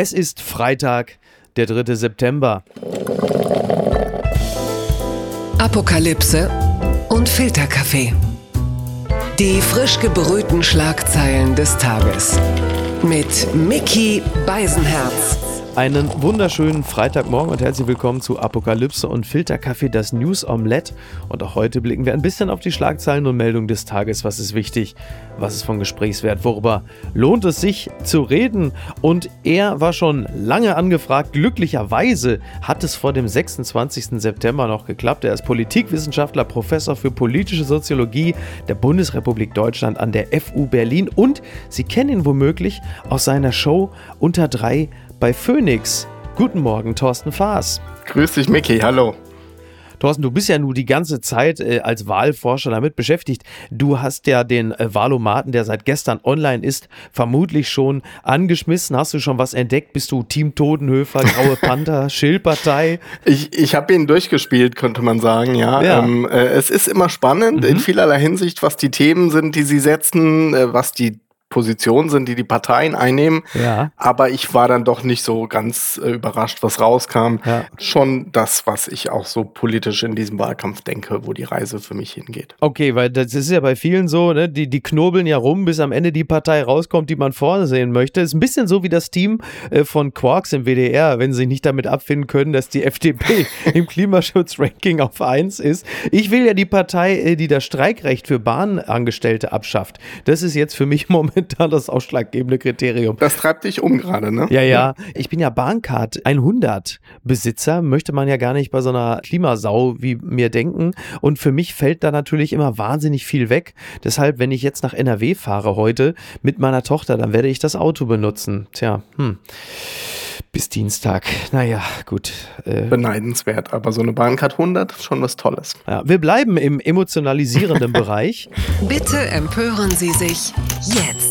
Es ist Freitag, der 3. September. Apokalypse und Filterkaffee. Die frisch gebrühten Schlagzeilen des Tages. Mit Mickey Beisenherz. Einen wunderschönen Freitagmorgen und herzlich willkommen zu Apokalypse und Filterkaffee, das News Omelette. Und auch heute blicken wir ein bisschen auf die Schlagzeilen und Meldungen des Tages. Was ist wichtig? Was ist von Gesprächswert? Worüber lohnt es sich zu reden? Und er war schon lange angefragt. Glücklicherweise hat es vor dem 26. September noch geklappt. Er ist Politikwissenschaftler, Professor für politische Soziologie der Bundesrepublik Deutschland an der FU Berlin. Und Sie kennen ihn womöglich aus seiner Show Unter drei bei Phoenix. Guten Morgen, Thorsten Faas. Grüß dich, Mickey. Hallo. Thorsten, du bist ja nun die ganze Zeit äh, als Wahlforscher damit beschäftigt. Du hast ja den äh, Wahlomaten, der seit gestern online ist, vermutlich schon angeschmissen. Hast du schon was entdeckt? Bist du Team Totenhöfer, Graue Panther, Schildpartei? Ich, ich habe ihn durchgespielt, könnte man sagen, ja. ja. Ähm, äh, es ist immer spannend mhm. in vielerlei Hinsicht, was die Themen sind, die sie setzen, äh, was die Positionen sind, die die Parteien einnehmen. Ja. Aber ich war dann doch nicht so ganz äh, überrascht, was rauskam. Ja. Schon das, was ich auch so politisch in diesem Wahlkampf denke, wo die Reise für mich hingeht. Okay, weil das ist ja bei vielen so, ne? die, die knobeln ja rum, bis am Ende die Partei rauskommt, die man vorne sehen möchte. Ist ein bisschen so wie das Team äh, von Quarks im WDR, wenn sie sich nicht damit abfinden können, dass die FDP im Klimaschutzranking auf 1 ist. Ich will ja die Partei, äh, die das Streikrecht für Bahnangestellte abschafft. Das ist jetzt für mich momentan momentan das ausschlaggebende Kriterium. Das treibt dich um gerade, ne? Ja, ja. Ich bin ja Bahncard 100 Besitzer, möchte man ja gar nicht bei so einer Klimasau wie mir denken. Und für mich fällt da natürlich immer wahnsinnig viel weg. Deshalb, wenn ich jetzt nach NRW fahre heute mit meiner Tochter, dann werde ich das Auto benutzen. Tja, hm bis Dienstag. Naja, gut. Äh, Beneidenswert, aber so eine Bahncard 100 ist schon was Tolles. Ja, wir bleiben im emotionalisierenden Bereich. Bitte empören Sie sich jetzt.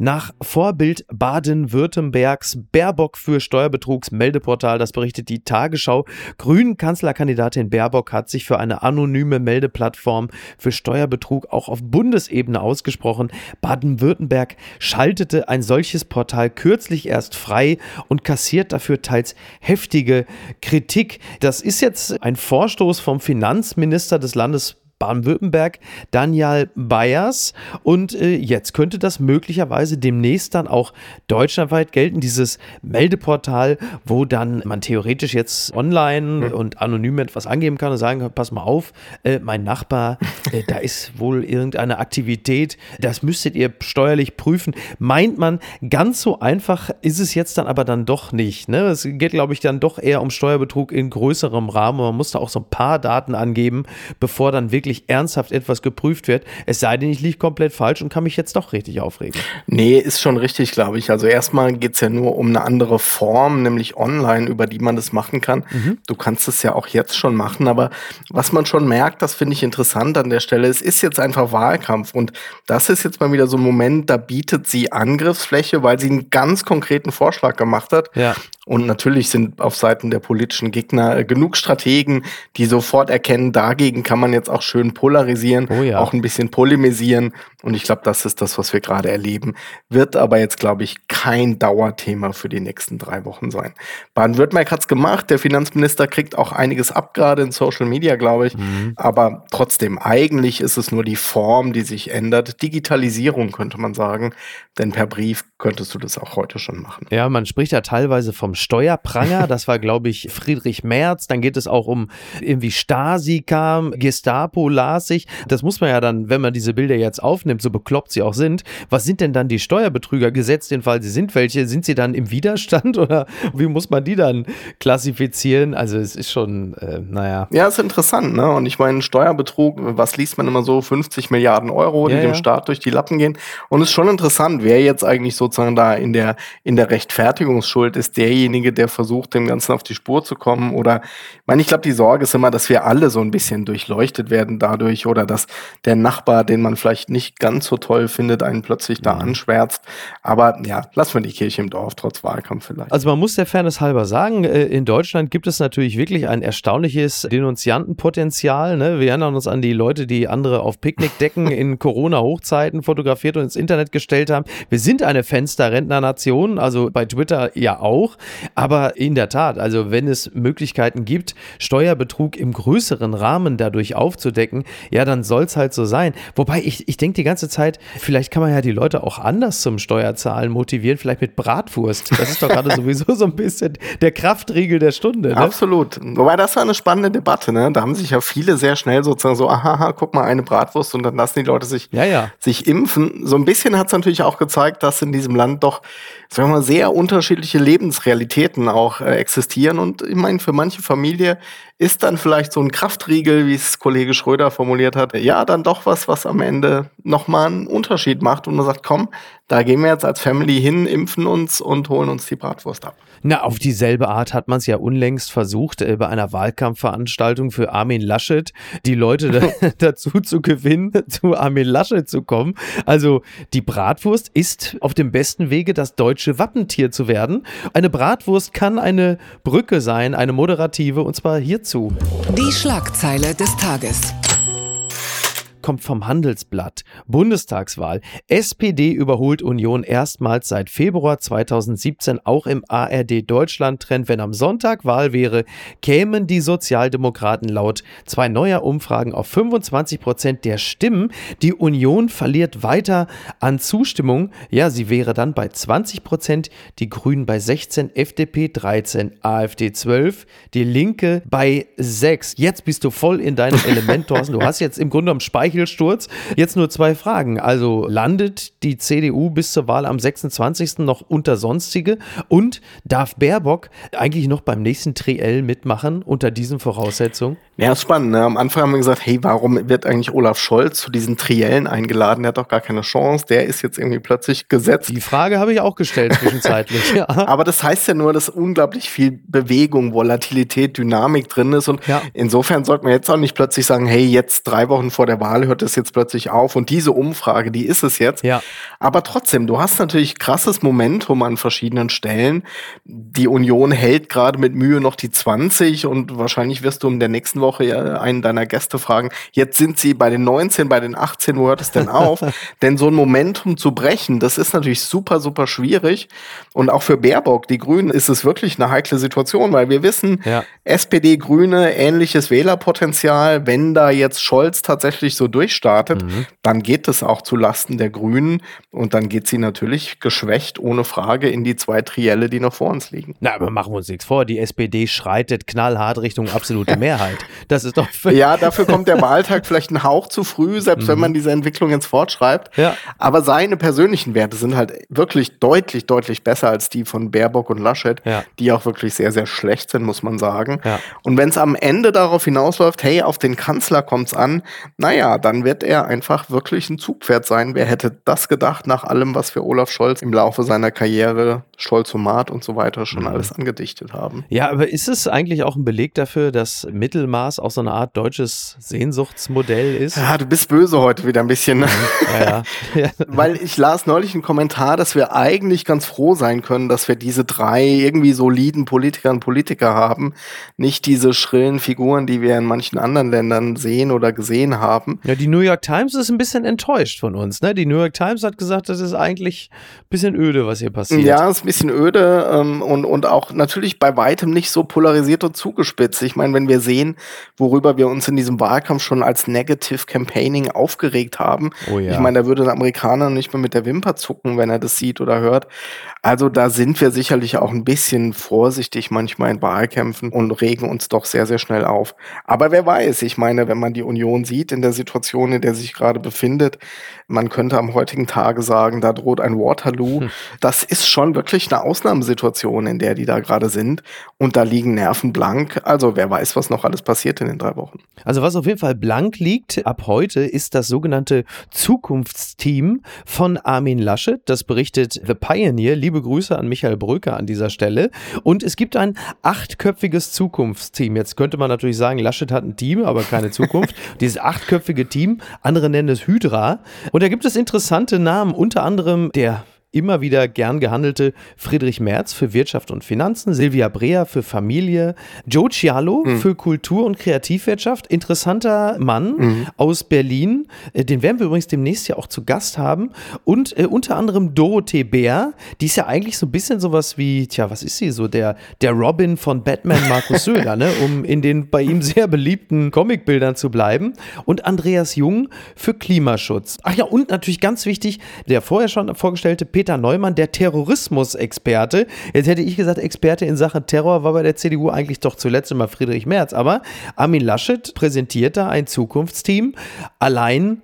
Nach Vorbild Baden-Württembergs Baerbock für Steuerbetrugsmeldeportal, das berichtet die Tagesschau. Grünen Kanzlerkandidatin Baerbock hat sich für eine anonyme Meldeplattform für Steuerbetrug auch auf Bundesebene ausgesprochen. Baden-Württemberg schaltete ein solches Portal kürzlich erst frei und kassiert dafür teils heftige Kritik. Das ist jetzt ein Vorstoß vom Finanzminister des Landes Baden-Württemberg, Daniel Bayers. Und äh, jetzt könnte das möglicherweise demnächst dann auch deutschlandweit gelten, dieses Meldeportal, wo dann man theoretisch jetzt online mhm. und anonym etwas angeben kann und sagen kann, pass mal auf, äh, mein Nachbar, äh, da ist wohl irgendeine Aktivität, das müsstet ihr steuerlich prüfen. Meint man, ganz so einfach ist es jetzt dann aber dann doch nicht. Ne? Es geht, glaube ich, dann doch eher um Steuerbetrug in größerem Rahmen. Man muss da auch so ein paar Daten angeben, bevor dann wirklich wirklich ernsthaft etwas geprüft wird. Es sei denn, ich liege komplett falsch und kann mich jetzt doch richtig aufregen. Nee, ist schon richtig, glaube ich. Also erstmal geht es ja nur um eine andere Form, nämlich online, über die man das machen kann. Mhm. Du kannst es ja auch jetzt schon machen, aber was man schon merkt, das finde ich interessant an der Stelle, es ist jetzt einfach Wahlkampf und das ist jetzt mal wieder so ein Moment, da bietet sie Angriffsfläche, weil sie einen ganz konkreten Vorschlag gemacht hat. Ja. Und natürlich sind auf Seiten der politischen Gegner äh, genug Strategen, die sofort erkennen, dagegen kann man jetzt auch schön polarisieren, oh ja. auch ein bisschen polemisieren. Und ich glaube, das ist das, was wir gerade erleben. Wird aber jetzt, glaube ich, kein Dauerthema für die nächsten drei Wochen sein. Baden-Württemberg hat es gemacht. Der Finanzminister kriegt auch einiges ab, gerade in Social Media, glaube ich. Mhm. Aber trotzdem, eigentlich ist es nur die Form, die sich ändert. Digitalisierung könnte man sagen. Denn per Brief könntest du das auch heute schon machen. Ja, man spricht ja teilweise vom Steuerpranger. Das war, glaube ich, Friedrich Merz. Dann geht es auch um irgendwie Stasi kam, Gestapo las ich. Das muss man ja dann, wenn man diese Bilder jetzt aufnimmt, so bekloppt sie auch sind. Was sind denn dann die Steuerbetrüger gesetzt, den Fall sie sind welche? Sind sie dann im Widerstand oder wie muss man die dann klassifizieren? Also es ist schon, äh, naja. Ja, ist interessant, ne? Und ich meine, Steuerbetrug, was liest man immer so? 50 Milliarden Euro, die ja, dem ja. Staat durch die Lappen gehen. Und es ist schon interessant, wer jetzt eigentlich sozusagen da in der, in der Rechtfertigungsschuld ist, derjenige, derjenige, der versucht, dem Ganzen auf die Spur zu kommen? Oder, ich meine, ich glaube, die Sorge ist immer, dass wir alle so ein bisschen durchleuchtet werden dadurch oder dass der Nachbar, den man vielleicht nicht ganz so toll findet, einen plötzlich da mhm. anschwärzt. Aber ja, lassen wir die Kirche im Dorf, trotz Wahlkampf vielleicht. Also man muss der Fairness halber sagen, äh, in Deutschland gibt es natürlich wirklich ein erstaunliches Denunziantenpotenzial. Ne? Wir erinnern uns an die Leute, die andere auf Picknickdecken in Corona-Hochzeiten fotografiert und ins Internet gestellt haben. Wir sind eine Fensterrentner-Nation, also bei Twitter ja auch. Aber in der Tat, also wenn es Möglichkeiten gibt, Steuerbetrug im größeren Rahmen dadurch aufzudecken, ja, dann soll es halt so sein. Wobei ich, ich denke die ganze Zeit, vielleicht kann man ja die Leute auch anders zum Steuerzahlen motivieren, vielleicht mit Bratwurst. Das ist doch gerade sowieso so ein bisschen der Kraftriegel der Stunde. Ne? Absolut. Wobei das war eine spannende Debatte. Ne? Da haben sich ja viele sehr schnell sozusagen so, aha, guck mal, eine Bratwurst und dann lassen die Leute sich, ja, ja. sich impfen. So ein bisschen hat es natürlich auch gezeigt, dass in diesem Land doch sagen wir mal, sehr unterschiedliche Lebensrealitäten auch äh, existieren. Und ich meine, für manche Familie ist dann vielleicht so ein Kraftriegel, wie es Kollege Schröder formuliert hat, ja, dann doch was, was am Ende nochmal einen Unterschied macht und man sagt, komm, da gehen wir jetzt als Family hin, impfen uns und holen uns die Bratwurst ab. Na, auf dieselbe Art hat man es ja unlängst versucht, äh, bei einer Wahlkampfveranstaltung für Armin Laschet die Leute da, dazu zu gewinnen, zu Armin Laschet zu kommen. Also die Bratwurst ist auf dem besten Wege, das deutsche Wappentier zu werden. Eine Bratwurst kann eine Brücke sein, eine moderative, und zwar hierzu. Die Schlagzeile des Tages kommt vom Handelsblatt. Bundestagswahl. SPD überholt Union erstmals seit Februar 2017 auch im ARD Deutschland Trend. Wenn am Sonntag Wahl wäre, kämen die Sozialdemokraten laut zwei neuer Umfragen auf 25 Prozent der Stimmen. Die Union verliert weiter an Zustimmung. Ja, sie wäre dann bei 20 Prozent, die Grünen bei 16, FDP 13, AfD 12, die Linke bei 6. Jetzt bist du voll in deinem Element, Thorsten. Du hast jetzt im Grunde genommen Speicher Eichelsturz. Jetzt nur zwei Fragen. Also landet die CDU bis zur Wahl am 26. noch unter Sonstige und darf Baerbock eigentlich noch beim nächsten Triell mitmachen unter diesen Voraussetzungen? Ja, spannend. Ne? Am Anfang haben wir gesagt, hey, warum wird eigentlich Olaf Scholz zu diesen Triellen eingeladen? Der hat doch gar keine Chance. Der ist jetzt irgendwie plötzlich gesetzt. Die Frage habe ich auch gestellt zwischenzeitlich. ja. Aber das heißt ja nur, dass unglaublich viel Bewegung, Volatilität, Dynamik drin ist. Und ja. insofern sollte man jetzt auch nicht plötzlich sagen, hey, jetzt drei Wochen vor der Wahl hört es jetzt plötzlich auf. Und diese Umfrage, die ist es jetzt. Ja. Aber trotzdem, du hast natürlich krasses Momentum an verschiedenen Stellen. Die Union hält gerade mit Mühe noch die 20 und wahrscheinlich wirst du in der nächsten Woche einen deiner Gäste fragen, jetzt sind sie bei den 19, bei den 18, wo hört es denn auf? denn so ein Momentum zu brechen, das ist natürlich super, super schwierig. Und auch für Baerbock, die Grünen, ist es wirklich eine heikle Situation, weil wir wissen, ja. SPD, Grüne, ähnliches Wählerpotenzial. Wenn da jetzt Scholz tatsächlich so durchstartet, mhm. dann geht es auch zu Lasten der Grünen und dann geht sie natürlich geschwächt, ohne Frage, in die zwei Trielle, die noch vor uns liegen. Na, aber machen wir uns nichts vor. Die SPD schreitet knallhart Richtung absolute Mehrheit. Das ist doch. Ja, dafür kommt der Wahltag vielleicht ein Hauch zu früh, selbst mhm. wenn man diese Entwicklung jetzt fortschreibt. Ja. Aber seine persönlichen Werte sind halt wirklich deutlich, deutlich besser als die von Baerbock und Laschet, ja. die auch wirklich sehr, sehr schlecht sind, muss man sagen. Ja. Und wenn es am Ende darauf hinausläuft, hey, auf den Kanzler kommt's an, naja, dann wird er einfach wirklich ein Zugpferd sein. Wer hätte das gedacht nach allem, was wir Olaf Scholz im Laufe seiner Karriere, Scholz-Omat und so weiter schon mhm. alles angedichtet haben? Ja, aber ist es eigentlich auch ein Beleg dafür, dass Mittelmaß auch so eine Art deutsches Sehnsuchtsmodell ist. Ja, du bist böse heute wieder ein bisschen. Ne? Ja, ja. Weil ich las neulich einen Kommentar, dass wir eigentlich ganz froh sein können, dass wir diese drei irgendwie soliden Politiker und Politiker haben. Nicht diese schrillen Figuren, die wir in manchen anderen Ländern sehen oder gesehen haben. Ja, die New York Times ist ein bisschen enttäuscht von uns. Ne? Die New York Times hat gesagt, das ist eigentlich ein bisschen öde, was hier passiert. Ja, ist ein bisschen öde ähm, und, und auch natürlich bei weitem nicht so polarisiert und zugespitzt. Ich meine, wenn wir sehen, worüber wir uns in diesem Wahlkampf schon als Negative Campaigning aufgeregt haben. Oh ja. Ich meine, da würde ein Amerikaner nicht mehr mit der Wimper zucken, wenn er das sieht oder hört. Also da sind wir sicherlich auch ein bisschen vorsichtig manchmal in Wahlkämpfen und regen uns doch sehr, sehr schnell auf. Aber wer weiß, ich meine, wenn man die Union sieht in der Situation, in der sich gerade befindet, man könnte am heutigen Tage sagen, da droht ein Waterloo. Hm. Das ist schon wirklich wirklich eine Ausnahmesituation, in der die da gerade sind. Und da liegen Nerven blank. Also wer weiß, was noch alles passiert in den drei Wochen. Also was auf jeden Fall blank liegt ab heute, ist das sogenannte Zukunftsteam von Armin Laschet. Das berichtet The Pioneer. Liebe Grüße an Michael Brücker an dieser Stelle. Und es gibt ein achtköpfiges Zukunftsteam. Jetzt könnte man natürlich sagen, Laschet hat ein Team, aber keine Zukunft. Dieses achtköpfige Team, andere nennen es Hydra. Und da gibt es interessante Namen, unter anderem der immer wieder gern gehandelte Friedrich Merz für Wirtschaft und Finanzen, Silvia Brea für Familie, Joe Cialo mhm. für Kultur und Kreativwirtschaft, interessanter Mann mhm. aus Berlin, äh, den werden wir übrigens demnächst ja auch zu Gast haben. Und äh, unter anderem Dorothee Bär, die ist ja eigentlich so ein bisschen sowas wie, tja, was ist sie so, der, der Robin von Batman Markus Söder, ne, um in den bei ihm sehr beliebten Comicbildern zu bleiben. Und Andreas Jung für Klimaschutz. Ach ja, und natürlich ganz wichtig, der vorher schon vorgestellte Peter Neumann, der Terrorismusexperte. Jetzt hätte ich gesagt, Experte in Sachen Terror war bei der CDU eigentlich doch zuletzt immer Friedrich Merz. Aber Armin Laschet präsentiert da ein Zukunftsteam. Allein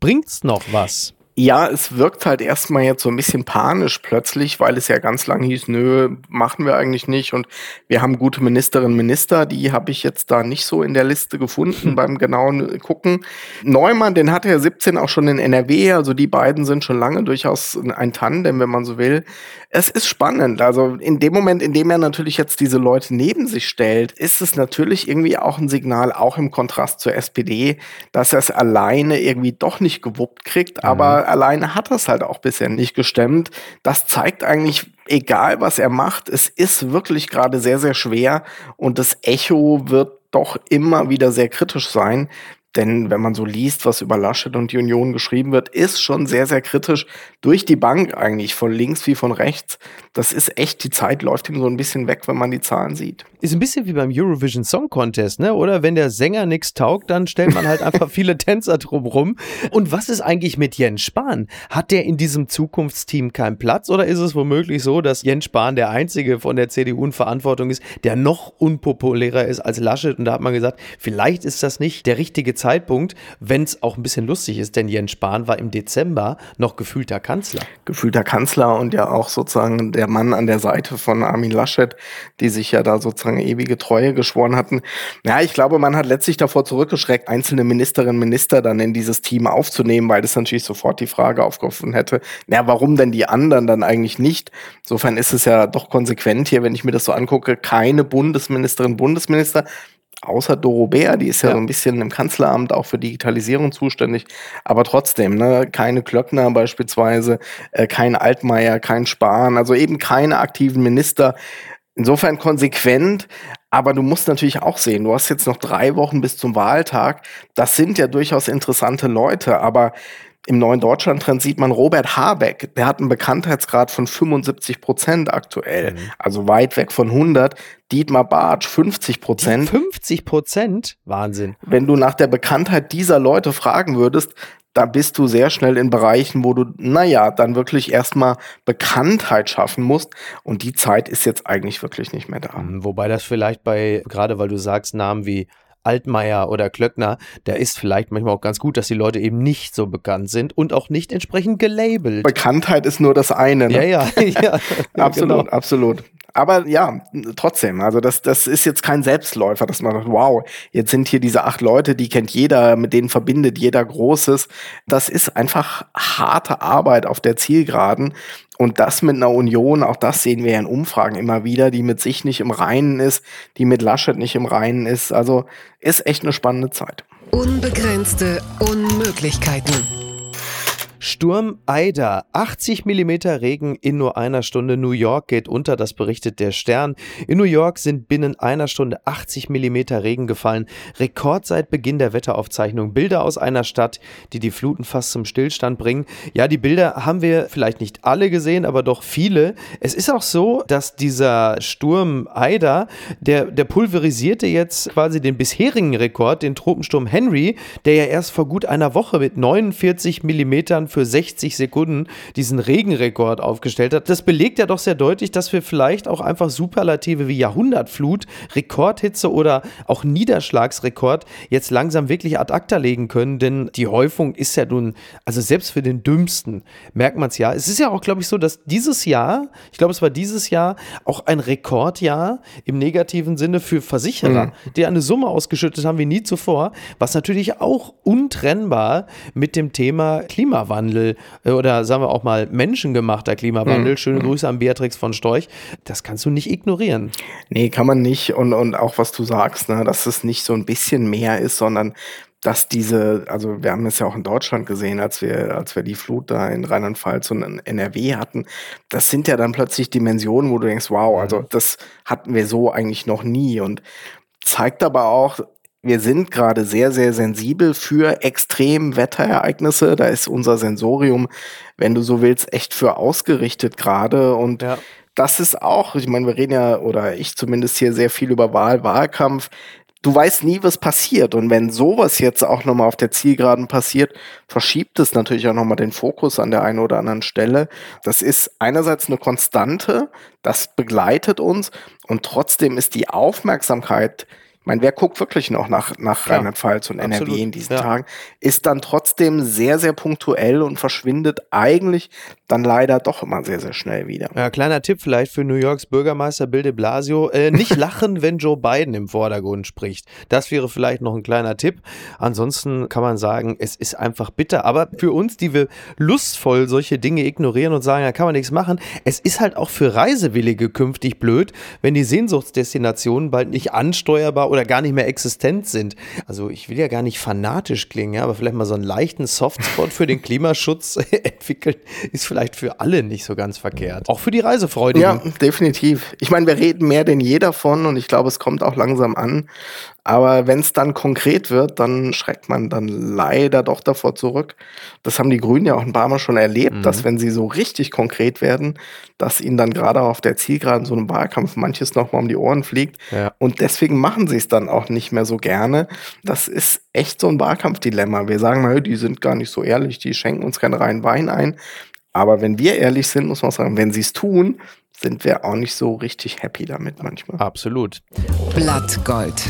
bringt's noch was? Ja, es wirkt halt erstmal jetzt so ein bisschen panisch plötzlich, weil es ja ganz lange hieß, nö, machen wir eigentlich nicht. Und wir haben gute Ministerinnen und Minister, die habe ich jetzt da nicht so in der Liste gefunden beim genauen Gucken. Neumann, den hatte er 17 auch schon in NRW, also die beiden sind schon lange durchaus ein Tandem, wenn man so will. Es ist spannend. Also in dem Moment, in dem er natürlich jetzt diese Leute neben sich stellt, ist es natürlich irgendwie auch ein Signal, auch im Kontrast zur SPD, dass er es alleine irgendwie doch nicht gewuppt kriegt, aber alleine hat es halt auch bisher nicht gestemmt. Das zeigt eigentlich, egal was er macht, es ist wirklich gerade sehr, sehr schwer und das Echo wird doch immer wieder sehr kritisch sein. Denn wenn man so liest, was über Laschet und die Union geschrieben wird, ist schon sehr, sehr kritisch durch die Bank eigentlich, von links wie von rechts. Das ist echt, die Zeit läuft ihm so ein bisschen weg, wenn man die Zahlen sieht. Ist ein bisschen wie beim Eurovision Song Contest, ne? Oder wenn der Sänger nichts taugt, dann stellt man halt einfach viele Tänzer drumrum. Und was ist eigentlich mit Jens Spahn? Hat der in diesem Zukunftsteam keinen Platz oder ist es womöglich so, dass Jens Spahn der einzige von der CDU in Verantwortung ist, der noch unpopulärer ist als Laschet? Und da hat man gesagt, vielleicht ist das nicht der richtige Zeitpunkt, wenn es auch ein bisschen lustig ist, denn Jens Spahn war im Dezember noch gefühlter Kanzler. Gefühlter Kanzler und ja auch sozusagen der Mann an der Seite von Armin Laschet, die sich ja da sozusagen ewige Treue geschworen hatten. Ja, ich glaube, man hat letztlich davor zurückgeschreckt, einzelne Ministerinnen und Minister dann in dieses Team aufzunehmen, weil das natürlich sofort die Frage aufgerufen hätte, na, warum denn die anderen dann eigentlich nicht? Insofern ist es ja doch konsequent hier, wenn ich mir das so angucke, keine Bundesministerin, Bundesminister außer Doro Bär, die ist ja, ja, so ein bisschen im Kanzleramt auch für Digitalisierung zuständig, aber trotzdem, ne, keine Klöckner beispielsweise, äh, kein Altmaier, kein Spahn, also eben keine aktiven Minister. Insofern konsequent, aber du musst natürlich auch sehen, du hast jetzt noch drei Wochen bis zum Wahltag. Das sind ja durchaus interessante Leute, aber im neuen Deutschland-Trend sieht man Robert Habeck, der hat einen Bekanntheitsgrad von 75 Prozent aktuell, mhm. also weit weg von 100. Dietmar Bartsch 50 Prozent. 50 Prozent? Wahnsinn. Wenn du nach der Bekanntheit dieser Leute fragen würdest, da bist du sehr schnell in Bereichen, wo du, naja, dann wirklich erstmal Bekanntheit schaffen musst. Und die Zeit ist jetzt eigentlich wirklich nicht mehr da. Mhm, wobei das vielleicht bei, gerade weil du sagst, Namen wie Altmaier oder Klöckner, da ist vielleicht manchmal auch ganz gut, dass die Leute eben nicht so bekannt sind und auch nicht entsprechend gelabelt. Bekanntheit ist nur das eine. Ne? Ja, ja, ja. absolut, genau. absolut. Aber ja, trotzdem, also das, das ist jetzt kein Selbstläufer, dass man sagt, wow, jetzt sind hier diese acht Leute, die kennt jeder, mit denen verbindet jeder Großes. Das ist einfach harte Arbeit auf der Zielgeraden. Und das mit einer Union, auch das sehen wir ja in Umfragen immer wieder, die mit sich nicht im Reinen ist, die mit Laschet nicht im Reinen ist. Also ist echt eine spannende Zeit. Unbegrenzte Unmöglichkeiten. Sturm Ida, 80 Millimeter Regen in nur einer Stunde. New York geht unter, das berichtet der Stern. In New York sind binnen einer Stunde 80 Millimeter Regen gefallen. Rekord seit Beginn der Wetteraufzeichnung. Bilder aus einer Stadt, die die Fluten fast zum Stillstand bringen. Ja, die Bilder haben wir vielleicht nicht alle gesehen, aber doch viele. Es ist auch so, dass dieser Sturm Ida, der, der pulverisierte jetzt quasi den bisherigen Rekord, den Tropensturm Henry, der ja erst vor gut einer Woche mit 49 Millimetern für 60 Sekunden diesen Regenrekord aufgestellt hat. Das belegt ja doch sehr deutlich, dass wir vielleicht auch einfach Superlative wie Jahrhundertflut, Rekordhitze oder auch Niederschlagsrekord jetzt langsam wirklich ad acta legen können, denn die Häufung ist ja nun, also selbst für den Dümmsten merkt man es ja. Es ist ja auch, glaube ich, so, dass dieses Jahr, ich glaube, es war dieses Jahr auch ein Rekordjahr im negativen Sinne für Versicherer, mhm. die eine Summe ausgeschüttet haben wie nie zuvor, was natürlich auch untrennbar mit dem Thema Klimawandel äh, oder sagen wir auch mal menschengemachter Klimawandel, mhm. schöne Grüße an Beatrix von Storch, das kannst du nicht ignorieren. Nee, kann man nicht und, und auch was du sagst, ne, dass es nicht so ein bisschen mehr ist, sondern dass diese, also wir haben es ja auch in Deutschland gesehen, als wir, als wir die Flut da in Rheinland-Pfalz und in NRW hatten, das sind ja dann plötzlich Dimensionen, wo du denkst, wow, also mhm. das hatten wir so eigentlich noch nie und zeigt aber auch, wir sind gerade sehr, sehr sensibel für Extremwetterereignisse. Da ist unser Sensorium, wenn du so willst, echt für ausgerichtet gerade und ja das ist auch, ich meine, wir reden ja, oder ich zumindest hier sehr viel über Wahl, Wahlkampf du weißt nie, was passiert. Und wenn sowas jetzt auch nochmal auf der Zielgeraden passiert, verschiebt es natürlich auch nochmal den Fokus an der einen oder anderen Stelle. Das ist einerseits eine Konstante, das begleitet uns und trotzdem ist die Aufmerksamkeit meine, wer guckt wirklich noch nach, nach Rheinland-Pfalz und Absolut. NRW in diesen ja. Tagen, ist dann trotzdem sehr, sehr punktuell und verschwindet eigentlich dann leider doch immer sehr, sehr schnell wieder. Ja, kleiner Tipp vielleicht für New Yorks Bürgermeister Bill de Blasio. Äh, nicht lachen, wenn Joe Biden im Vordergrund spricht. Das wäre vielleicht noch ein kleiner Tipp. Ansonsten kann man sagen, es ist einfach bitter. Aber für uns, die wir lustvoll solche Dinge ignorieren und sagen, da kann man nichts machen, es ist halt auch für Reisewillige künftig blöd, wenn die Sehnsuchtsdestinationen bald nicht ansteuerbar oder gar nicht mehr existent sind. Also ich will ja gar nicht fanatisch klingen, ja, aber vielleicht mal so einen leichten Softspot für den Klimaschutz entwickeln, ist vielleicht vielleicht für alle nicht so ganz verkehrt. Auch für die Reisefreudigen. Ja, definitiv. Ich meine, wir reden mehr denn je davon und ich glaube, es kommt auch langsam an. Aber wenn es dann konkret wird, dann schreckt man dann leider doch davor zurück. Das haben die Grünen ja auch ein paar Mal schon erlebt, mhm. dass wenn sie so richtig konkret werden, dass ihnen dann gerade auf der Zielgeraden so einem Wahlkampf manches nochmal um die Ohren fliegt. Ja. Und deswegen machen sie es dann auch nicht mehr so gerne. Das ist echt so ein Wahlkampfdilemma. Wir sagen mal, die sind gar nicht so ehrlich, die schenken uns keinen reinen Wein ein. Aber wenn wir ehrlich sind, muss man sagen, wenn sie es tun, sind wir auch nicht so richtig happy damit manchmal. Absolut. Blattgold.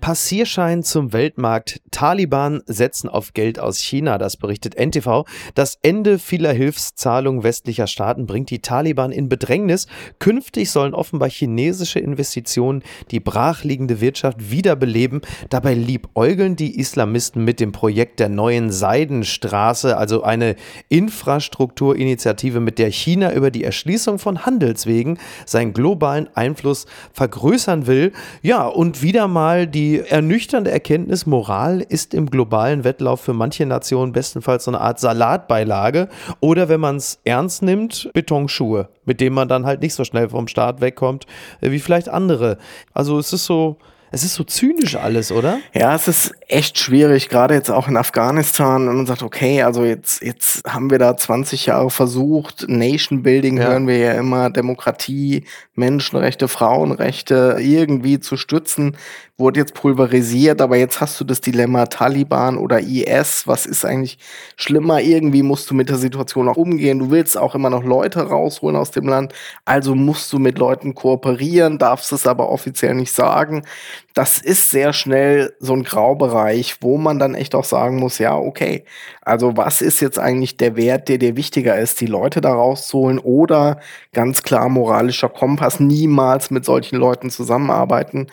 Passierschein zum Weltmarkt. Taliban setzen auf Geld aus China, das berichtet NTV. Das Ende vieler Hilfszahlungen westlicher Staaten bringt die Taliban in Bedrängnis. Künftig sollen offenbar chinesische Investitionen die brachliegende Wirtschaft wiederbeleben. Dabei liebäugeln die Islamisten mit dem Projekt der neuen Seidenstraße, also eine Infrastrukturinitiative, mit der China über die Erschließung von Handelswegen seinen globalen Einfluss vergrößern will. Ja, und wieder mal die ernüchternde Erkenntnis, Moral ist im globalen Wettlauf für manche Nationen bestenfalls so eine Art Salatbeilage oder wenn man es ernst nimmt, Betonschuhe, mit denen man dann halt nicht so schnell vom Start wegkommt äh, wie vielleicht andere. Also es ist so, es ist so zynisch alles, oder? Ja, es ist echt schwierig, gerade jetzt auch in Afghanistan, wenn man sagt, okay, also jetzt, jetzt haben wir da 20 Jahre versucht, Nation Building ja. hören wir ja immer, Demokratie, Menschenrechte, Frauenrechte irgendwie zu stützen, wurde jetzt pulverisiert, aber jetzt hast du das Dilemma Taliban oder IS, was ist eigentlich schlimmer? Irgendwie musst du mit der Situation auch umgehen, du willst auch immer noch Leute rausholen aus dem Land, also musst du mit Leuten kooperieren, darfst es aber offiziell nicht sagen das ist sehr schnell so ein Graubereich, wo man dann echt auch sagen muss, ja, okay, also was ist jetzt eigentlich der Wert, der dir wichtiger ist, die Leute da rauszuholen oder ganz klar moralischer Kompass, niemals mit solchen Leuten zusammenarbeiten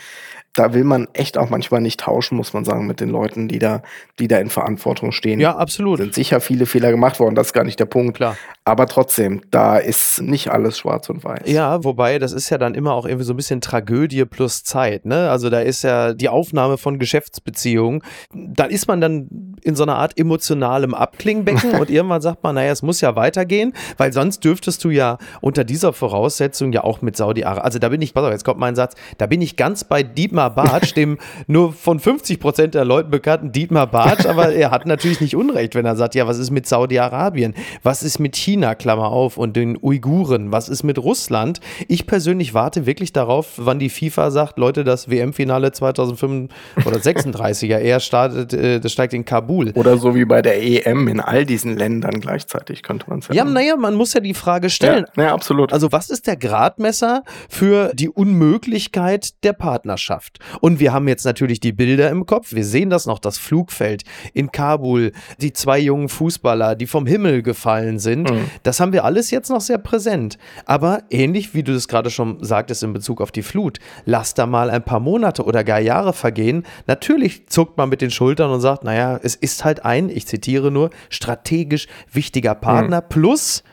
da will man echt auch manchmal nicht tauschen, muss man sagen, mit den Leuten, die da, die da in Verantwortung stehen. Ja, absolut. Sind sicher viele Fehler gemacht worden, das ist gar nicht der Punkt. Klar. Aber trotzdem, da ist nicht alles schwarz und weiß. Ja, wobei, das ist ja dann immer auch irgendwie so ein bisschen Tragödie plus Zeit, ne? Also da ist ja die Aufnahme von Geschäftsbeziehungen. Da ist man dann in so einer Art emotionalem Abklingbecken und irgendwann sagt man, naja, es muss ja weitergehen, weil sonst dürftest du ja unter dieser Voraussetzung ja auch mit Saudi-Arabien, also da bin ich, pass auf, jetzt kommt mein Satz, da bin ich ganz bei Dietmar Bartsch, dem nur von 50 Prozent der Leuten bekannten Dietmar Bartsch, aber er hat natürlich nicht Unrecht, wenn er sagt, ja, was ist mit Saudi-Arabien? Was ist mit China? China, Klammer auf, und den Uiguren? Was ist mit Russland? Ich persönlich warte wirklich darauf, wann die FIFA sagt, Leute, das WM-Finale 2005 oder 36 ja eher startet, äh, das steigt in Kabul. Oder so wie bei der EM in all diesen Ländern gleichzeitig, könnte man sagen. Ja, naja, man muss ja die Frage stellen. Ja, ja, absolut. Also was ist der Gradmesser für die Unmöglichkeit der Partnerschaft? Und wir haben jetzt natürlich die Bilder im Kopf. Wir sehen das noch, das Flugfeld in Kabul, die zwei jungen Fußballer, die vom Himmel gefallen sind. Mhm. Das haben wir alles jetzt noch sehr präsent. Aber ähnlich wie du das gerade schon sagtest in Bezug auf die Flut, lass da mal ein paar Monate oder gar Jahre vergehen. Natürlich zuckt man mit den Schultern und sagt, naja, es ist halt ein, ich zitiere nur, strategisch wichtiger Partner mhm. plus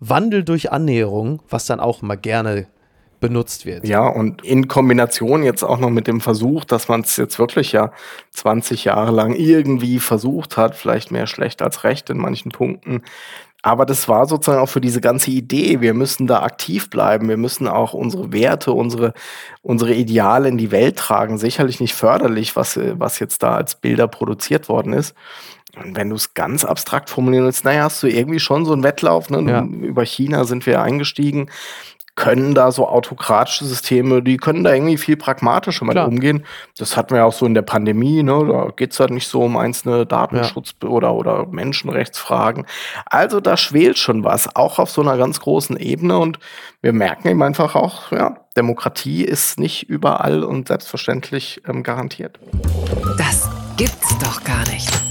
Wandel durch Annäherung, was dann auch mal gerne benutzt wird. Ja, und in Kombination jetzt auch noch mit dem Versuch, dass man es jetzt wirklich ja 20 Jahre lang irgendwie versucht hat, vielleicht mehr schlecht als recht in manchen Punkten. Aber das war sozusagen auch für diese ganze Idee. Wir müssen da aktiv bleiben. Wir müssen auch unsere Werte, unsere, unsere Ideale in die Welt tragen. Sicherlich nicht förderlich, was, was jetzt da als Bilder produziert worden ist. Und wenn du es ganz abstrakt formulieren willst, naja, hast du irgendwie schon so einen Wettlauf. Ne? Ja. Über China sind wir eingestiegen können da so autokratische Systeme, die können da irgendwie viel pragmatischer mit Klar. umgehen. Das hatten wir auch so in der Pandemie, ne? Da geht's halt nicht so um einzelne Datenschutz- ja. oder, oder Menschenrechtsfragen. Also da schwelt schon was, auch auf so einer ganz großen Ebene. Und wir merken eben einfach auch, ja, Demokratie ist nicht überall und selbstverständlich ähm, garantiert. Das gibt's doch gar nicht.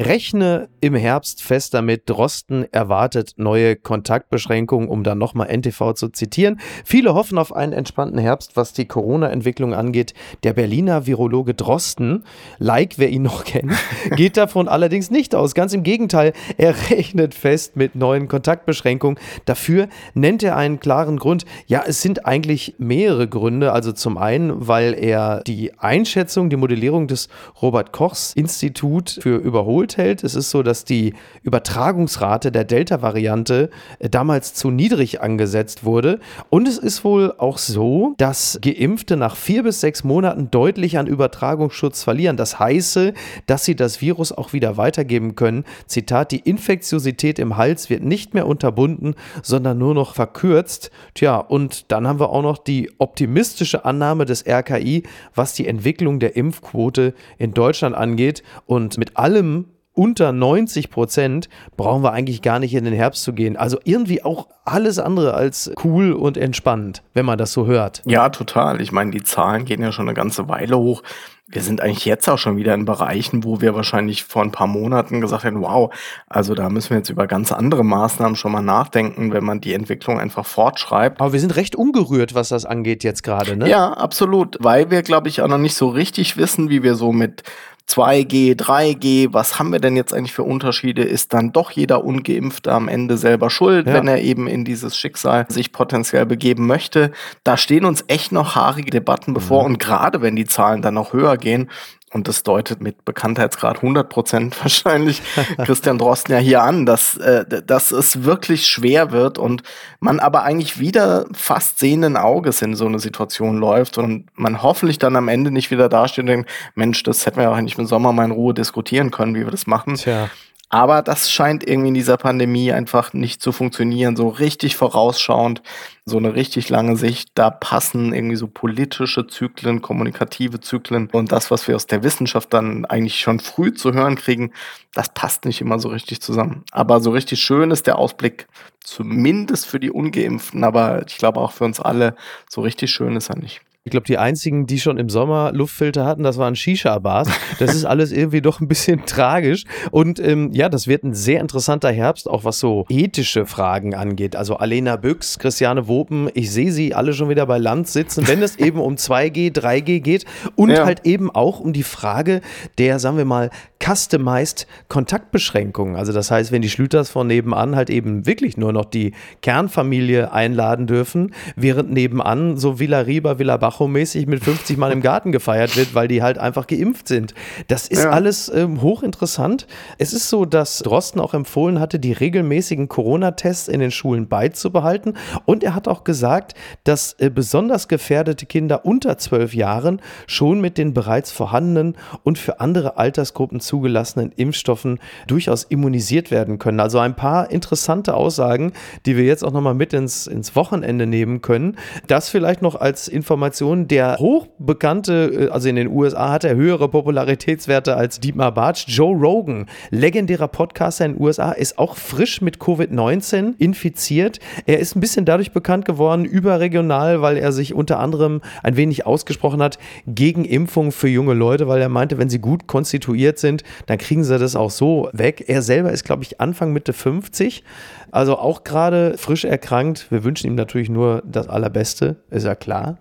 Rechne im Herbst fest damit, Drosten erwartet neue Kontaktbeschränkungen, um dann nochmal NTV zu zitieren. Viele hoffen auf einen entspannten Herbst, was die Corona-Entwicklung angeht. Der Berliner Virologe Drosten, like wer ihn noch kennt, geht davon allerdings nicht aus. Ganz im Gegenteil, er rechnet fest mit neuen Kontaktbeschränkungen. Dafür nennt er einen klaren Grund. Ja, es sind eigentlich mehrere Gründe. Also zum einen, weil er die Einschätzung, die Modellierung des Robert Kochs Institut für überholt Geduld hält. Es ist so, dass die Übertragungsrate der Delta-Variante äh, damals zu niedrig angesetzt wurde. Und es ist wohl auch so, dass Geimpfte nach vier bis sechs Monaten deutlich an Übertragungsschutz verlieren. Das heiße, dass sie das Virus auch wieder weitergeben können. Zitat, die Infektiosität im Hals wird nicht mehr unterbunden, sondern nur noch verkürzt. Tja, und dann haben wir auch noch die optimistische Annahme des RKI, was die Entwicklung der Impfquote in Deutschland angeht. Und mit allem unter 90 Prozent brauchen wir eigentlich gar nicht in den Herbst zu gehen. Also irgendwie auch alles andere als cool und entspannt, wenn man das so hört. Ja, total. Ich meine, die Zahlen gehen ja schon eine ganze Weile hoch. Wir sind eigentlich jetzt auch schon wieder in Bereichen, wo wir wahrscheinlich vor ein paar Monaten gesagt hätten, wow, also da müssen wir jetzt über ganz andere Maßnahmen schon mal nachdenken, wenn man die Entwicklung einfach fortschreibt. Aber wir sind recht ungerührt, was das angeht jetzt gerade, ne? Ja, absolut, weil wir, glaube ich, auch noch nicht so richtig wissen, wie wir so mit 2G, 3G, was haben wir denn jetzt eigentlich für Unterschiede? Ist dann doch jeder Ungeimpfte am Ende selber schuld, ja. wenn er eben in dieses Schicksal sich potenziell begeben möchte? Da stehen uns echt noch haarige Debatten bevor. Mhm. Und gerade wenn die Zahlen dann noch höher gehen, und das deutet mit Bekanntheitsgrad 100 Prozent wahrscheinlich Christian Drosten ja hier an, dass, äh, dass es wirklich schwer wird und man aber eigentlich wieder fast sehenden Auges in so eine Situation läuft und man hoffentlich dann am Ende nicht wieder dasteht und denkt, Mensch, das hätten wir ja eigentlich im Sommer mal in Ruhe diskutieren können, wie wir das machen. Tja. Aber das scheint irgendwie in dieser Pandemie einfach nicht zu funktionieren. So richtig vorausschauend, so eine richtig lange Sicht, da passen irgendwie so politische Zyklen, kommunikative Zyklen und das, was wir aus der Wissenschaft dann eigentlich schon früh zu hören kriegen, das passt nicht immer so richtig zusammen. Aber so richtig schön ist der Ausblick, zumindest für die Ungeimpften, aber ich glaube auch für uns alle, so richtig schön ist er nicht. Ich glaube, die einzigen, die schon im Sommer Luftfilter hatten, das waren Shisha-Bars. Das ist alles irgendwie doch ein bisschen tragisch. Und ähm, ja, das wird ein sehr interessanter Herbst, auch was so ethische Fragen angeht. Also Alena Büchs, Christiane Wopen, ich sehe sie alle schon wieder bei Land sitzen, wenn es eben um 2G, 3G geht und ja. halt eben auch um die Frage der, sagen wir mal, customized Kontaktbeschränkungen. Also das heißt, wenn die Schlüters von nebenan halt eben wirklich nur noch die Kernfamilie einladen dürfen, während nebenan so Villa Riba, Villa Bar Tacho-mäßig mit 50 Mann im Garten gefeiert wird, weil die halt einfach geimpft sind. Das ist ja. alles ähm, hochinteressant. Es ist so, dass Drosten auch empfohlen hatte, die regelmäßigen Corona-Tests in den Schulen beizubehalten. Und er hat auch gesagt, dass äh, besonders gefährdete Kinder unter zwölf Jahren schon mit den bereits vorhandenen und für andere Altersgruppen zugelassenen Impfstoffen durchaus immunisiert werden können. Also ein paar interessante Aussagen, die wir jetzt auch nochmal mit ins, ins Wochenende nehmen können. Das vielleicht noch als Information. Der hochbekannte, äh, also in den USA hat er höhere Popularitätswerte als Dietmar Bartsch. Joe Rogan, legendärer Podcaster in den USA, ist auch frisch mit Covid-19 infiziert. Er ist ein bisschen dadurch bekannt geworden, überregional, weil er sich unter anderem ein wenig ausgesprochen hat gegen Impfungen für junge Leute, weil er meinte, wenn sie gut konstituiert sind, dann kriegen sie das auch so weg. Er selber ist, glaube ich, Anfang Mitte 50. Also auch gerade frisch erkrankt. Wir wünschen ihm natürlich nur das Allerbeste, ist ja klar.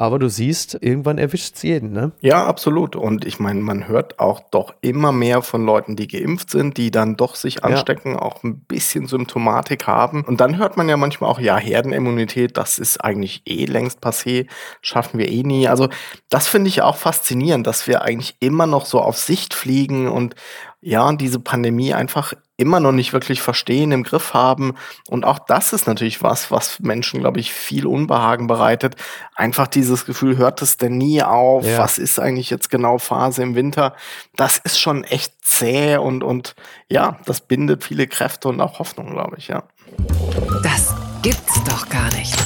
Aber du siehst, irgendwann erwischt es jeden, ne? Ja, absolut. Und ich meine, man hört auch doch immer mehr von Leuten, die geimpft sind, die dann doch sich anstecken, ja. auch ein bisschen Symptomatik haben. Und dann hört man ja manchmal auch, ja, Herdenimmunität, das ist eigentlich eh längst passé, schaffen wir eh nie. Also das finde ich auch faszinierend, dass wir eigentlich immer noch so auf Sicht fliegen und ja, diese Pandemie einfach immer noch nicht wirklich verstehen, im Griff haben. Und auch das ist natürlich was, was Menschen, glaube ich, viel Unbehagen bereitet. Einfach dieses Gefühl, hört es denn nie auf? Ja. Was ist eigentlich jetzt genau Phase im Winter? Das ist schon echt zäh und, und ja, das bindet viele Kräfte und auch Hoffnung, glaube ich, ja. Das gibt's doch gar nicht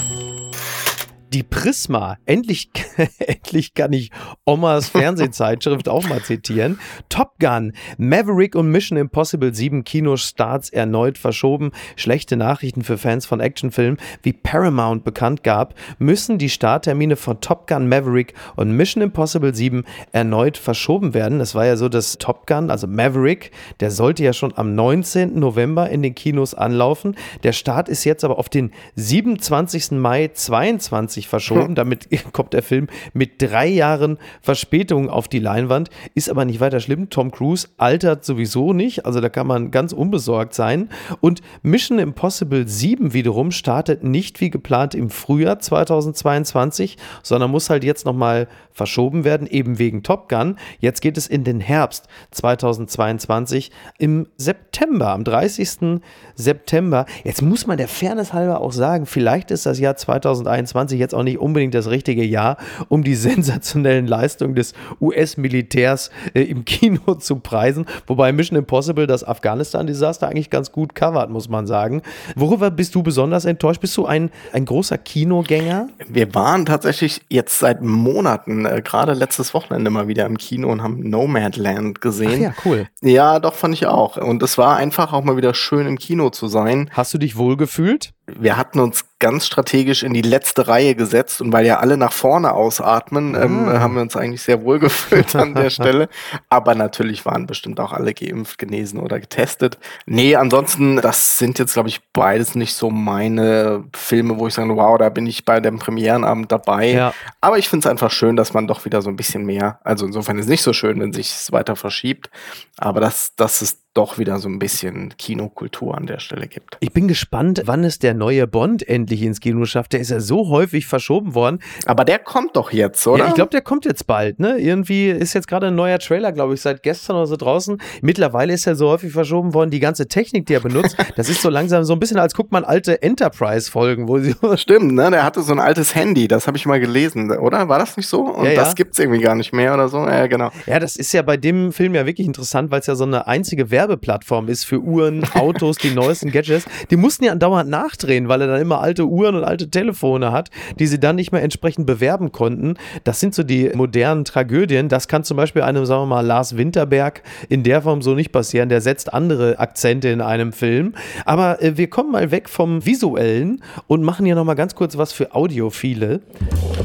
die Prisma, endlich, endlich kann ich Omas Fernsehzeitschrift auch mal zitieren. Top Gun, Maverick und Mission Impossible 7 Kinostarts erneut verschoben. Schlechte Nachrichten für Fans von Actionfilmen. Wie Paramount bekannt gab, müssen die Starttermine von Top Gun Maverick und Mission Impossible 7 erneut verschoben werden. Es war ja so, dass Top Gun, also Maverick, der sollte ja schon am 19. November in den Kinos anlaufen. Der Start ist jetzt aber auf den 27. Mai 22 sich verschoben. Damit kommt der Film mit drei Jahren Verspätung auf die Leinwand. Ist aber nicht weiter schlimm. Tom Cruise altert sowieso nicht. Also da kann man ganz unbesorgt sein. Und Mission Impossible 7 wiederum startet nicht wie geplant im Frühjahr 2022, sondern muss halt jetzt nochmal verschoben werden, eben wegen Top Gun. Jetzt geht es in den Herbst 2022 im September, am 30. September. Jetzt muss man der Fairness halber auch sagen, vielleicht ist das Jahr 2021 jetzt auch nicht unbedingt das richtige Jahr, um die sensationellen Leistungen des US-Militärs äh, im Kino zu preisen. Wobei Mission Impossible das Afghanistan-Desaster eigentlich ganz gut covert, muss man sagen. Worüber bist du besonders enttäuscht? Bist du ein, ein großer Kinogänger? Wir waren tatsächlich jetzt seit Monaten, äh, gerade letztes Wochenende mal wieder im Kino und haben Nomadland gesehen. Ach ja, cool. Ja, doch, fand ich auch. Und es war einfach auch mal wieder schön im Kino zu sein. Hast du dich wohl gefühlt? Wir hatten uns ganz strategisch in die letzte Reihe gesetzt und weil ja alle nach vorne ausatmen, ähm, ah. haben wir uns eigentlich sehr wohl gefühlt an der Stelle. Aber natürlich waren bestimmt auch alle geimpft, genesen oder getestet. Nee, ansonsten, das sind jetzt, glaube ich, beides nicht so meine Filme, wo ich sage, wow, da bin ich bei dem Premierenabend dabei. Ja. Aber ich finde es einfach schön, dass man doch wieder so ein bisschen mehr, also insofern ist es nicht so schön, wenn sich es weiter verschiebt, aber dass, dass es doch wieder so ein bisschen Kinokultur an der Stelle gibt. Ich bin gespannt, wann es der neue Bond endlich ins Kino schafft. Der ist ja so häufig verschoben worden. Aber der kommt doch jetzt, oder? Ja, ich glaube, der kommt jetzt bald. Ne? Irgendwie ist jetzt gerade ein neuer Trailer, glaube ich, seit gestern oder so draußen. Mittlerweile ist er so häufig verschoben worden. Die ganze Technik, die er benutzt, das ist so langsam so ein bisschen, als guckt man alte Enterprise-Folgen, wo sie. Stimmt, ne? Der hatte so ein altes Handy, das habe ich mal gelesen, oder? War das nicht so? Und ja, das gibt es irgendwie gar nicht mehr oder so. Ja, genau. Ja, das ist ja bei dem Film ja wirklich interessant, weil es ja so eine einzige Werbung Werbeplattform ist für Uhren, Autos, die neuesten Gadgets. Die mussten ja andauernd nachdrehen, weil er dann immer alte Uhren und alte Telefone hat, die sie dann nicht mehr entsprechend bewerben konnten. Das sind so die modernen Tragödien. Das kann zum Beispiel einem, sagen wir mal, Lars Winterberg in der Form so nicht passieren. Der setzt andere Akzente in einem Film. Aber äh, wir kommen mal weg vom Visuellen und machen hier nochmal ganz kurz was für Audiophile.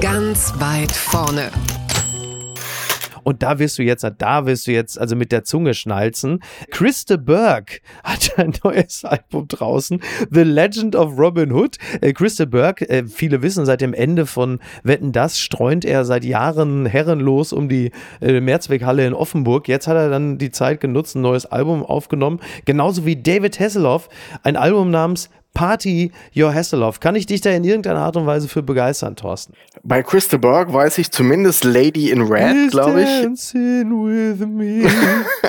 Ganz weit vorne. Und da wirst du jetzt, da wirst du jetzt also mit der Zunge schnalzen. Christa Burke hat ein neues Album draußen. The Legend of Robin Hood. Äh, Christa Burke, äh, viele wissen, seit dem Ende von Wetten das streunt er seit Jahren herrenlos um die äh, Mehrzweckhalle in Offenburg. Jetzt hat er dann die Zeit genutzt, ein neues Album aufgenommen. Genauso wie David Hasselhoff, ein Album namens Party Your Hasselhoff. Kann ich dich da in irgendeiner Art und Weise für begeistern, Thorsten? Bei Christa Burke weiß ich zumindest Lady in Red, glaube ich. With me.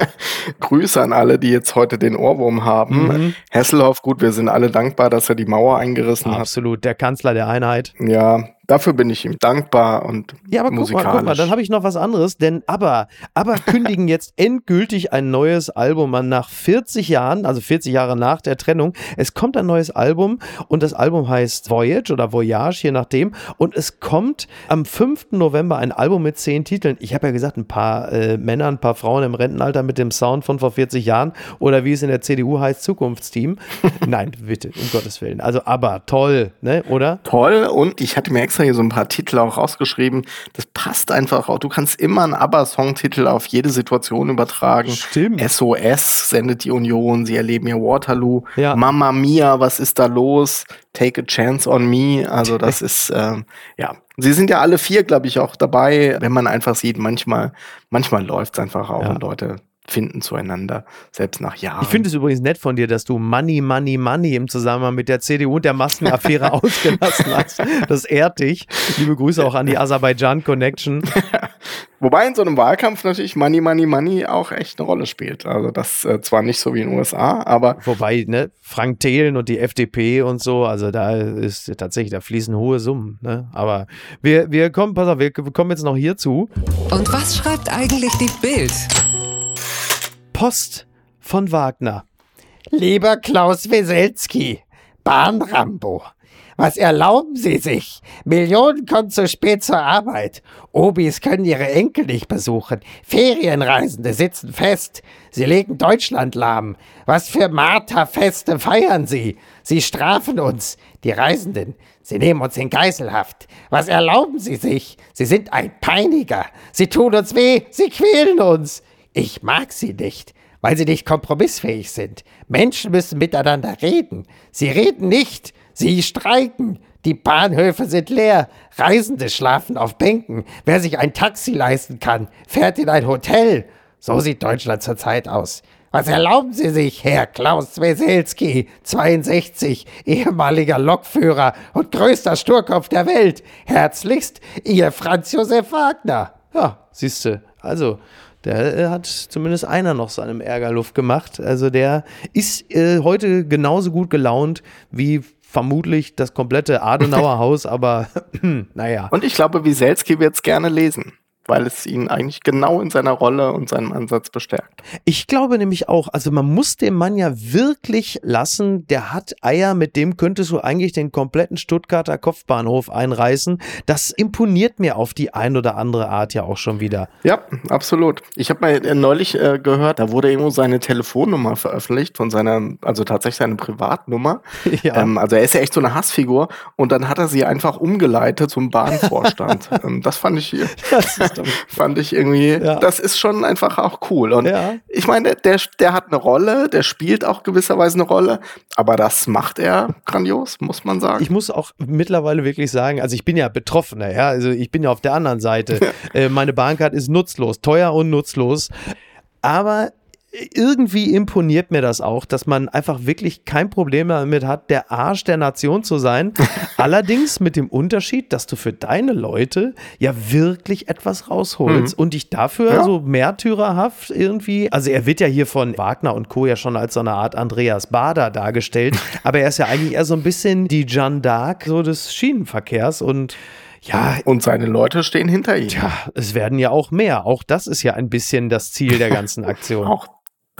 Grüße an alle, die jetzt heute den Ohrwurm haben. Mhm. Hasselhoff, gut, wir sind alle dankbar, dass er die Mauer eingerissen Absolut, hat. Absolut, der Kanzler der Einheit. Ja, Dafür bin ich ihm dankbar und ja, aber musikalisch. Guck mal, guck mal, dann habe ich noch was anderes, denn aber, aber kündigen jetzt endgültig ein neues Album an nach 40 Jahren, also 40 Jahre nach der Trennung. Es kommt ein neues Album und das Album heißt Voyage oder Voyage, je nachdem. Und es kommt am 5. November ein Album mit zehn Titeln. Ich habe ja gesagt, ein paar äh, Männer, ein paar Frauen im Rentenalter mit dem Sound von vor 40 Jahren oder wie es in der CDU heißt, Zukunftsteam. Nein, bitte, um Gottes Willen. Also aber toll, ne, oder? Toll und ich hatte mir extra extra hier so ein paar Titel auch rausgeschrieben. Das passt einfach auch. Du kannst immer einen ABBA-Songtitel auf jede Situation übertragen. Stimmt. SOS sendet die Union, sie erleben ihr Waterloo. Ja. Mama Mia, was ist da los? Take a Chance on Me. Also das ist, ähm, ja. Sie sind ja alle vier, glaube ich, auch dabei, wenn man einfach sieht, manchmal, manchmal läuft es einfach auch Ja. und Leute finden zueinander, selbst nach Jahren. Ich finde es übrigens nett von dir, dass du Money, Money, Money im Zusammenhang mit der CDU und der Maskenaffäre ausgelassen hast. Das ehrt dich. Liebe Grüße auch an die Aserbaidschan Connection. Wobei in so einem Wahlkampf natürlich Money, Money, Money auch echt eine Rolle spielt. Also das äh, zwar nicht so wie in den USA, aber Wobei, ne, Frank Thelen und die FDP und so, also da ist tatsächlich, da fließen hohe Summen. Ne? Aber wir, wir kommen, pass auf, wir kommen jetzt noch hierzu. Und was schreibt eigentlich die Bild? Post von Wagner. Lieber Klaus Weselski, Bahnrambo, was erlauben Sie sich? Millionen kommen zu spät zur Arbeit. Obis können ihre Enkel nicht besuchen. Ferienreisende sitzen fest. Sie legen Deutschland lahm. Was für Marterfeste feiern Sie? Sie strafen uns, die Reisenden. Sie nehmen uns in Geiselhaft. Was erlauben Sie sich? Sie sind ein Peiniger. Sie tun uns weh. Sie quälen uns. Ich mag sie nicht, weil sie nicht kompromissfähig sind. Menschen müssen miteinander reden. Sie reden nicht, sie streiken. Die Bahnhöfe sind leer. Reisende schlafen auf Bänken. Wer sich ein Taxi leisten kann, fährt in ein Hotel. So sieht Deutschland zurzeit aus. Was erlauben Sie sich, Herr Klaus Weselski, 62, ehemaliger Lokführer und größter Sturkopf der Welt? Herzlichst, Ihr Franz Josef Wagner. Ja, siehste, also der äh, hat zumindest einer noch seinem Ärger Luft gemacht. Also der ist äh, heute genauso gut gelaunt wie vermutlich das komplette Adenauer Haus, aber naja. und ich glaube, Wieselski wird es gerne lesen, weil es ihn eigentlich genau in seiner Rolle und seinem Ansatz bestärkt. Ich glaube nämlich auch, also man muss dem Mann ja wirklich lassen, der hat Eier, mit dem könntest du eigentlich den kompletten Stuttgarter Kopfbahnhof einreißen. Das imponiert mir auf die ein oder andere Art ja auch schon wieder. Ja, absolut. Ich habe mal äh, neulich äh, gehört, da wurde irgendwo seine Telefonnummer veröffentlicht von seiner, also tatsächlich seine Privatnummer. Ja. Ähm, also er ist ja echt so eine Hassfigur und dann hat er sie einfach umgeleitet zum Bahnvorstand. ähm, das fand ich, Das ist doch fand ich irgendwie, Ja. das ist schon einfach auch cool. Und Ja. ich meine, der, der hat eine Rolle, der spielt auch gewisserweise eine Rolle, aber das macht er grandios, muss man sagen. Ich muss auch mittlerweile wirklich sagen, also ich bin ja Betroffener, ja, also ich bin ja auf der anderen Seite. äh, meine Bahncard ist nutzlos, teuer und nutzlos. Aber irgendwie imponiert mir das auch, dass man einfach wirklich kein Problem damit hat, der Arsch der Nation zu sein. Allerdings mit dem Unterschied, dass du für deine Leute ja wirklich etwas rausholst und dich dafür Ja. so märtyrerhaft irgendwie, also er wird ja hier von Wagner und Co. ja schon als so eine Art Andreas Bader dargestellt, aber er ist ja eigentlich eher so ein bisschen die Jeanne d'Arc so des Schienenverkehrs und ja, und seine Leute stehen hinter ihm. Tja, es werden ja auch mehr. Auch das ist ja ein bisschen das Ziel der ganzen Aktion. Auch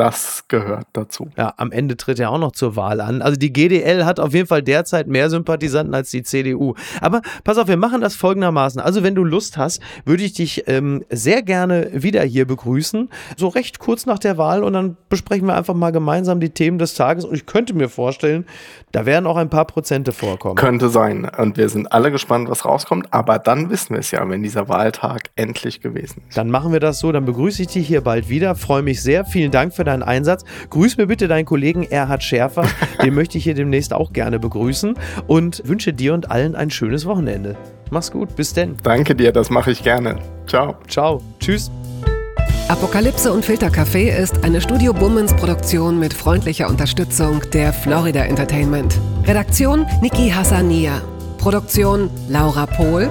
das gehört dazu. Ja, am Ende tritt er auch noch zur Wahl an. Also die GDL hat auf jeden Fall derzeit mehr Sympathisanten als die CDU. Aber pass auf, wir machen das folgendermaßen. Also wenn du Lust hast, würde ich dich ähm, sehr gerne wieder hier begrüßen. So recht kurz nach der Wahl und dann besprechen wir einfach mal gemeinsam die Themen des Tages. Und ich könnte mir vorstellen, da werden auch ein paar Prozente vorkommen. Könnte sein. Und wir sind alle gespannt, was rauskommt. Aber dann wissen wir es ja, wenn dieser Wahltag endlich gewesen ist. Dann machen wir das so, dann begrüße ich dich hier bald wieder. Freue mich sehr. Vielen Dank für deinen Einsatz. Grüß mir bitte deinen Kollegen Erhard Schärfer. Den möchte ich hier demnächst auch gerne begrüßen und wünsche dir und allen ein schönes Wochenende. Mach's gut. Bis denn. Danke dir, das mache ich gerne. Ciao. Ciao. Tschüss. Apokalypse und Filtercafé ist eine Studio Bummens Produktion mit freundlicher Unterstützung der Florida Entertainment. Redaktion Niki Hassania. Produktion Laura Pohl.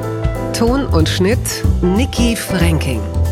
Ton und Schnitt Niki Franking.